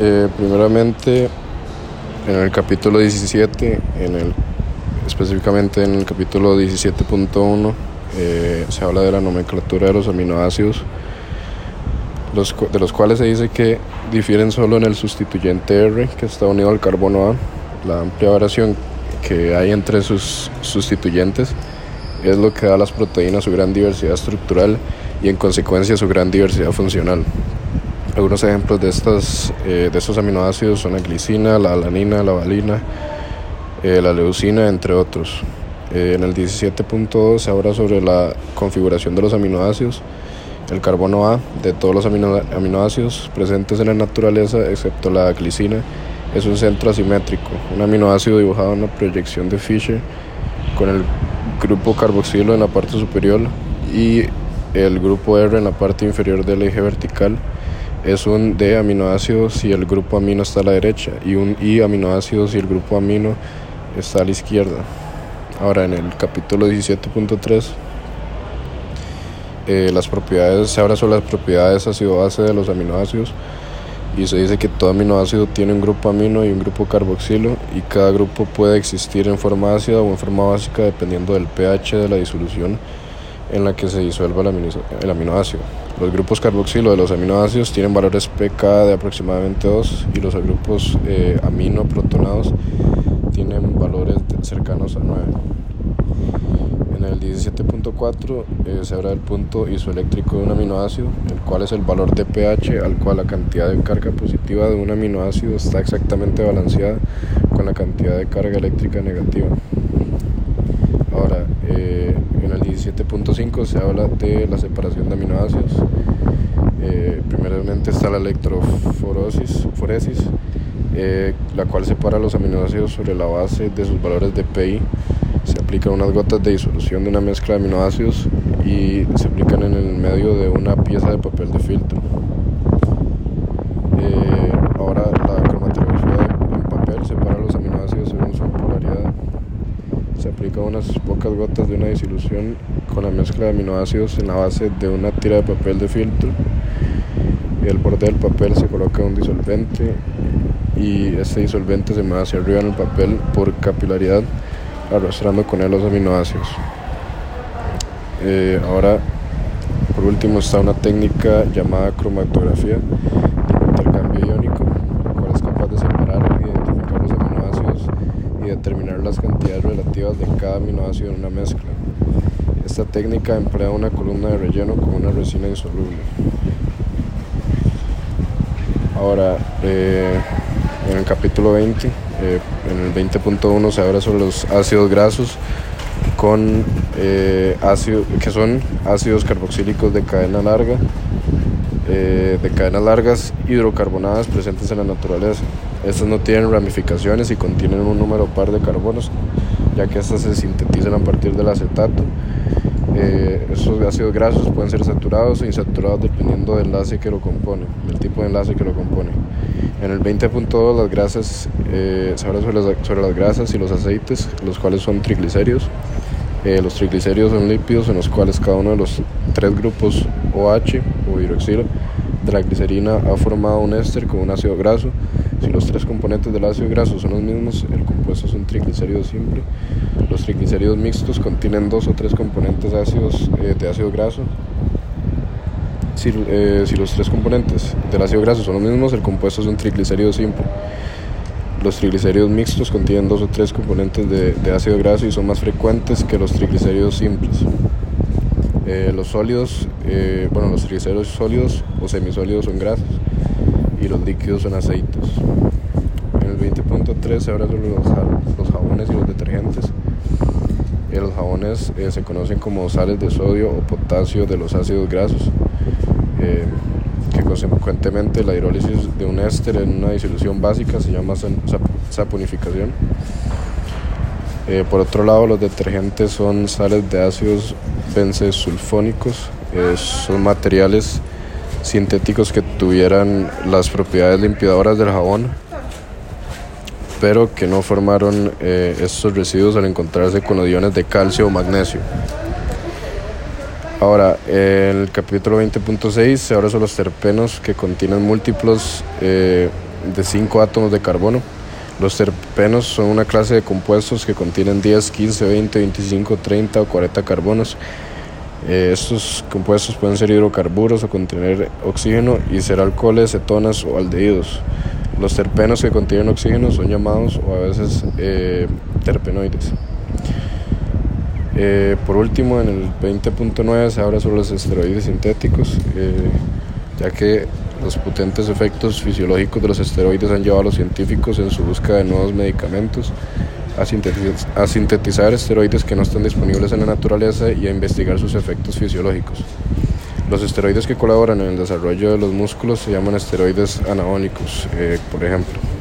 Eh, primeramente, en el capítulo 17, en el, específicamente en el capítulo 17.1, eh, se habla de la nomenclatura de los aminoácidos, de los cuales se dice que difieren solo en el sustituyente R, que está unido al carbono A. La amplia variación que hay entre sus sustituyentes es lo que da a las proteínas su gran diversidad estructural y en consecuencia su gran diversidad funcional. Algunos ejemplos de, estas, eh, de estos aminoácidos son la glicina, la alanina, la valina, eh, la leucina, entre otros. Eh, en el 17.2 se habla sobre la configuración de los aminoácidos. El carbono A de todos los aminoácidos presentes en la naturaleza, excepto la glicina, es un centro asimétrico, un aminoácido dibujado en una proyección de Fischer con el grupo carboxilo en la parte superior y el grupo R en la parte inferior del eje vertical es un D aminoácido si el grupo amino está a la derecha y un I aminoácido si el grupo amino está a la izquierda. Ahora en el capítulo 17.3 eh, las propiedades, se habla sobre las propiedades ácido-base de los aminoácidos y se dice que todo aminoácido tiene un grupo amino y un grupo carboxilo y cada grupo puede existir en forma ácida o en forma básica dependiendo del pH de la disolución en la que se disuelva el aminoácido. Los grupos carboxilo de los aminoácidos tienen valores pK de aproximadamente 2 y los grupos eh, amino protonados tienen valores cercanos a 9. En el 17.4 eh, se habla del punto isoeléctrico de un aminoácido, el cual es el valor de pH al cual la cantidad de carga positiva de un aminoácido está exactamente balanceada con la cantidad de carga eléctrica negativa. Ahora, eh, en el 17.5 se habla de la separación de aminoácidos. Eh, primeramente está la electroforosis, foresis, eh, la cual separa los aminoácidos sobre la base de sus valores de PI. Se aplican unas gotas de disolución de una mezcla de aminoácidos y se aplican en el medio de una pieza de papel de filtro. ahora la cromatografía en papel separa los aminoácidos según su polaridad unas pocas gotas de una disolución con la mezcla de aminoácidos en la base de una tira de papel de filtro. Y el borde del papel se coloca un disolvente y este disolvente se mueve hacia arriba en el papel por capilaridad, arrastrando con él los aminoácidos. Eh, ahora, por último, está una técnica llamada cromatografía de intercambio iónico, la cual es capaz de separar y identificar los aminoácidos determinar las cantidades relativas de cada aminoácido en una mezcla. Esta técnica emplea una columna de relleno con una resina insoluble. Ahora, eh, en el capítulo 20, eh, en el 20.1 se habla sobre los ácidos grasos con eh, que son ácidos carboxílicos de cadena larga, de cadenas largas hidrocarbonadas presentes en la naturaleza. Estas no tienen ramificaciones y contienen un número par de carbonos, ya que estas se sintetizan a partir del acetato. Eh, estos ácidos grasos pueden ser saturados o insaturados dependiendo del enlace que lo compone, del tipo de enlace que lo compone. En el 20.2 las grasas, eh, se habla sobre las, grasas y los aceites, los cuales son triglicéridos. Eh, los triglicéridos son lípidos en los cuales cada uno de los tres grupos OH o hidroxilo de la glicerina ha formado un éster con un ácido graso si los tres componentes del ácido graso son los mismos, el compuesto es un triglicérido simple. Los triglicéridos mixtos contienen dos o tres componentes ácidos eh, de ácido graso. Si, eh, si, los tres componentes del ácido graso son los mismos, el compuesto es un triglicérido simple. Los triglicéridos mixtos contienen dos o tres componentes de, de ácido graso y son más frecuentes que los triglicéridos simples. Eh, los sólidos, bueno, los triglicéridos sólidos o semisólidos son grasas y los líquidos son aceites. En el 20.3 se habla sobre los, jabones y los detergentes. Eh, los jabones eh, se conocen como sales de sodio o potasio de los ácidos grasos, eh, consecuentemente la hidrólisis de un éster en una disolución básica se llama saponificación. por otro lado, los detergentes son sales de ácidos benzesulfónicos, son materiales sintéticos que tuvieran las propiedades limpiadoras del jabón, pero que no formaron eh, estos residuos al encontrarse con los iones de calcio o magnesio. Ahora, el capítulo 20.6 se habla sobre los terpenos que contienen múltiplos eh, de 5 átomos de carbono. Los terpenos son una clase de compuestos que contienen 10, 15, 20, 25, 30 o 40 carbonos. Eh, estos compuestos pueden ser hidrocarburos o contener oxígeno y ser alcoholes, cetonas o aldehídos. Los terpenos que contienen oxígeno son llamados o a veces eh, terpenoides. Eh, por último, en el 20.9 se habla sobre los esteroides sintéticos, ya que los potentes efectos fisiológicos de los esteroides han llevado a los científicos en su búsqueda de nuevos medicamentos a sintetizar, a sintetizar esteroides que no están disponibles en la naturaleza y a investigar sus efectos fisiológicos. Los esteroides que colaboran en el desarrollo de los músculos se llaman esteroides anabólicos, eh, por ejemplo.